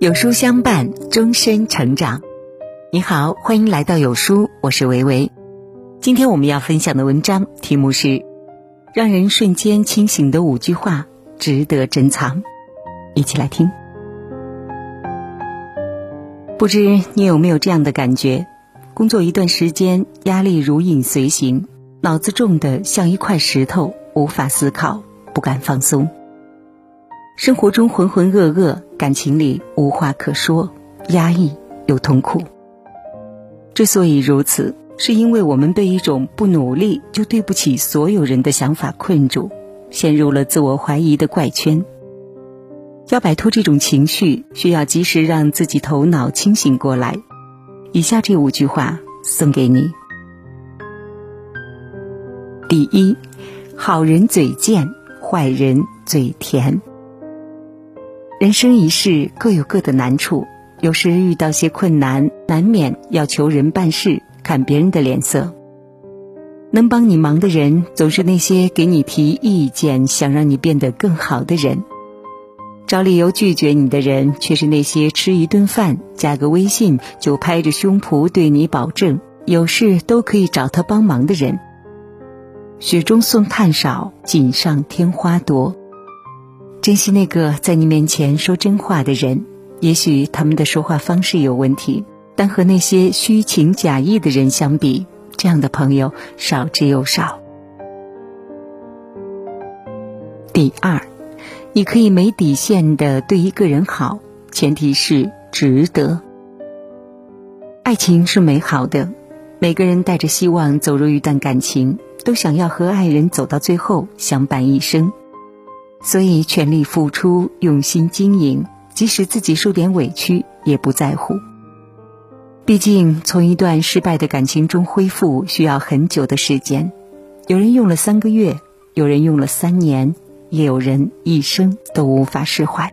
有书相伴，终身成长。你好，欢迎来到有书，我是维维。今天我们要分享的文章题目是：让人瞬间清醒的五句话，值得珍藏。一起来听。不知你有没有这样的感觉？工作一段时间，压力如影随形，脑子重的像一块石头，无法思考，不敢放松。生活中浑浑噩噩，感情里无话可说，压抑又痛苦。之所以如此，是因为我们被一种不努力就对不起所有人的想法困住，陷入了自我怀疑的怪圈。要摆脱这种情绪，需要及时让自己头脑清醒过来。以下这五句话送给你：第一，好人嘴贱，坏人嘴甜。人生一世各有各的难处，有时遇到些困难，难免要求人办事，看别人的脸色。能帮你忙的人，总是那些给你提意见、想让你变得更好的人；找理由拒绝你的人，却是那些吃一顿饭、加个微信就拍着胸脯对你保证有事都可以找他帮忙的人。雪中送炭少，锦上添花多。珍惜那个在你面前说真话的人，也许他们的说话方式有问题，但和那些虚情假意的人相比，这样的朋友少之又少。第二，你可以没底线的对一个人好，前提是值得。爱情是美好的，每个人带着希望走入一段感情，都想要和爱人走到最后，相伴一生。所以全力付出，用心经营，即使自己受点委屈也不在乎。毕竟从一段失败的感情中恢复需要很久的时间，有人用了三个月，有人用了三年，也有人一生都无法释怀。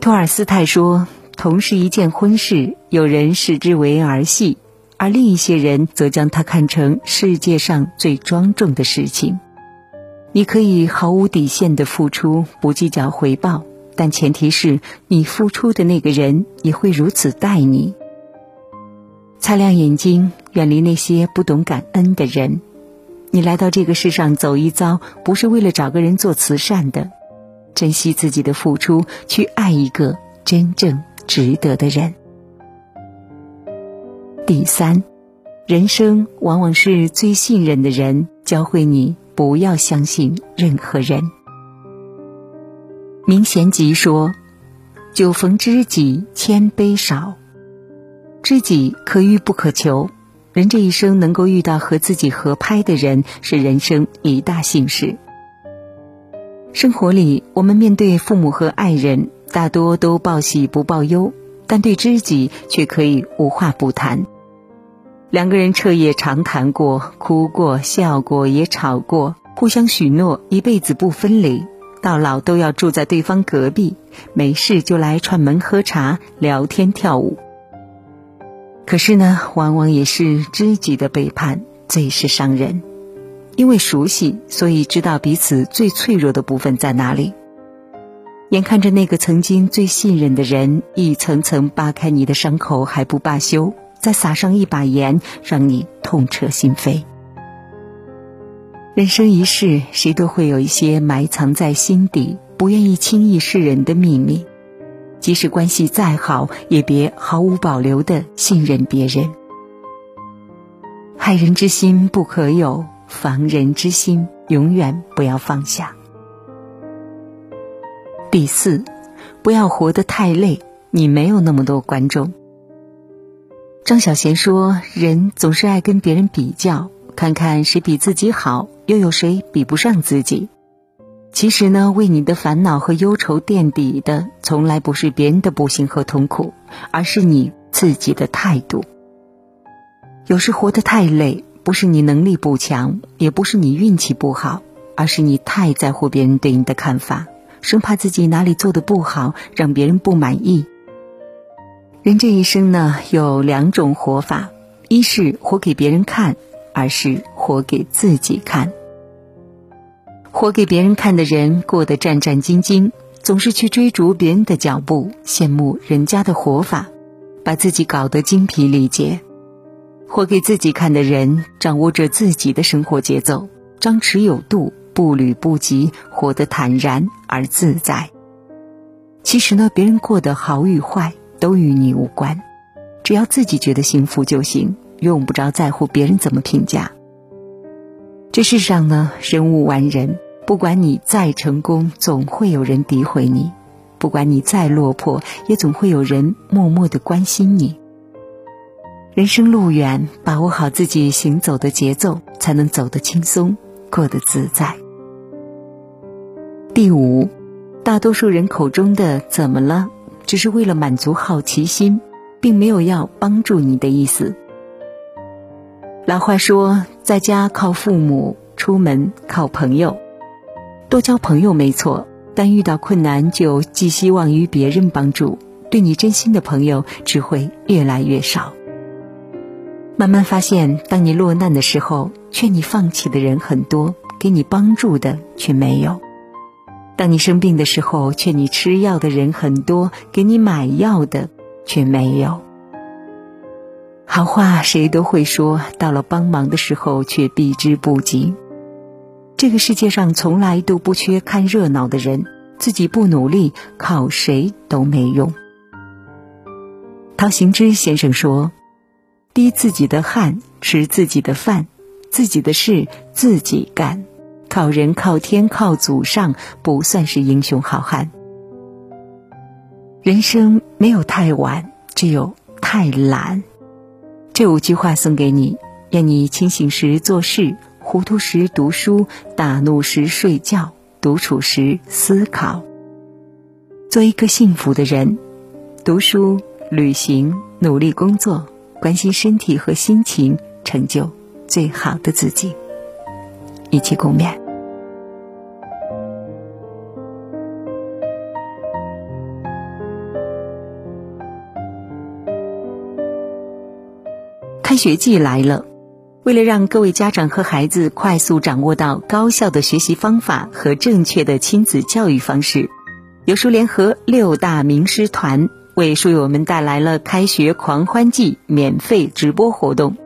托尔斯泰说：“同是一件婚事，有人视之为儿戏，而另一些人则将它看成世界上最庄重的事情。”你可以毫无底线的付出，不计较回报，但前提是你付出的那个人也会如此待你。擦亮眼睛，远离那些不懂感恩的人。你来到这个世上走一遭，不是为了找个人做慈善的。珍惜自己的付出，去爱一个真正值得的人。第三，人生往往是最信任的人教会你。不要相信任何人。明贤集说：“酒逢知己千杯少，知己可遇不可求。人这一生能够遇到和自己合拍的人，是人生一大幸事。生活里，我们面对父母和爱人，大多都报喜不报忧，但对知己却可以无话不谈。”两个人彻夜长谈过，哭过，笑过，也吵过，互相许诺一辈子不分离，到老都要住在对方隔壁，没事就来串门喝茶、聊天、跳舞。可是呢，往往也是知己的背叛最是伤人，因为熟悉，所以知道彼此最脆弱的部分在哪里。眼看着那个曾经最信任的人，一层层扒开你的伤口还不罢休。再撒上一把盐，让你痛彻心扉。人生一世，谁都会有一些埋藏在心底、不愿意轻易示人的秘密。即使关系再好，也别毫无保留的信任别人。害人之心不可有，防人之心永远不要放下。第四，不要活得太累，你没有那么多观众。张小娴说：“人总是爱跟别人比较，看看谁比自己好，又有谁比不上自己。其实呢，为你的烦恼和忧愁垫底的，从来不是别人的不幸和痛苦，而是你自己的态度。有时活得太累，不是你能力不强，也不是你运气不好，而是你太在乎别人对你的看法，生怕自己哪里做的不好，让别人不满意。”人这一生呢，有两种活法：一是活给别人看，二是活给自己看。活给别人看的人过得战战兢兢，总是去追逐别人的脚步，羡慕人家的活法，把自己搞得精疲力竭。活给自己看的人，掌握着自己的生活节奏，张弛有度，步履不急，活得坦然而自在。其实呢，别人过得好与坏都与你无关，只要自己觉得幸福就行，用不着在乎别人怎么评价。这世上呢，人无完人，不管你再成功，总会有人诋毁你；不管你再落魄，也总会有人默默的关心你。人生路远，把握好自己行走的节奏，才能走得轻松，过得自在。第五，大多数人口中的“怎么了”，只是为了满足好奇心，并没有要帮助你的意思。老话说，在家靠父母，出门靠朋友。多交朋友没错，但遇到困难就寄希望于别人帮助，对你真心的朋友只会越来越少。慢慢发现，当你落难的时候，劝你放弃的人很多，给你帮助的却没有；当你生病的时候，劝你吃药的人很多，给你买药的却没有。好话谁都会说，到了帮忙的时候却避之不及。这个世界上从来都不缺看热闹的人，自己不努力，靠谁都没用。陶行知先生说。滴自己的汗，吃自己的饭，自己的事自己干，靠人靠天靠祖上，不算是英雄好汉。人生没有太晚，只有太懒。这五句话送给你，愿你清醒时做事，糊涂时读书，大怒时睡觉，独处时思考。做一个幸福的人，读书、旅行、努力工作。关心身体和心情，成就最好的自己。一起共勉。开学季来了，为了让各位家长和孩子快速掌握到高效的学习方法和正确的亲子教育方式，有书联合六大名师团。为书友们带来了开学狂欢季免费直播活动。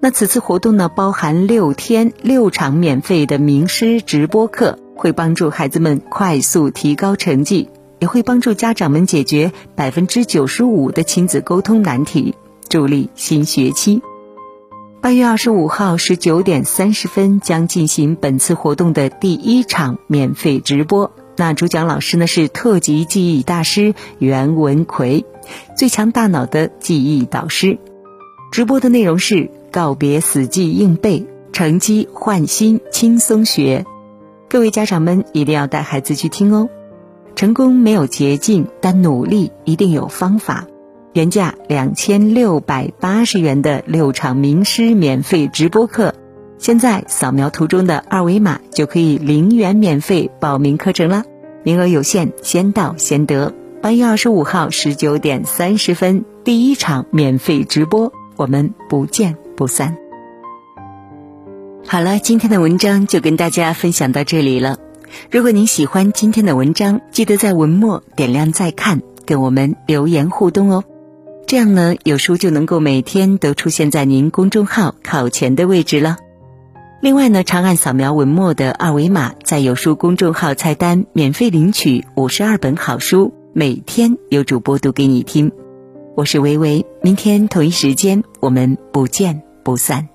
那此次活动呢，包含六天六场免费的名师直播课，会帮助孩子们快速提高成绩，也会帮助家长们解决百分之九十五的亲子沟通难题，助力新学期。八月二十五号十九点三十分将进行本次活动的第一场免费直播。那主讲老师呢是特级记忆大师袁文奎，最强大脑的记忆导师。直播的内容是告别死记硬背，成绩换新，轻松学。各位家长们一定要带孩子去听哦。成功没有捷径，但努力一定有方法。原价两千六百八十元的六场名师免费直播课。现在扫描图中的二维码就可以零元免费报名课程了，名额有限，先到先得。八月二十五号十九点三十分，第一场免费直播，我们不见不散。好了，今天的文章就跟大家分享到这里了。如果您喜欢今天的文章，记得在文末点亮再看，跟我们留言互动哦。这样呢，有书就能够每天都出现在您公众号考前的位置了。另外呢，长按扫描文末的二维码，在有书公众号菜单免费领取五十二本好书，每天有主播读给你听。我是维维，明天同一时间我们不见不散。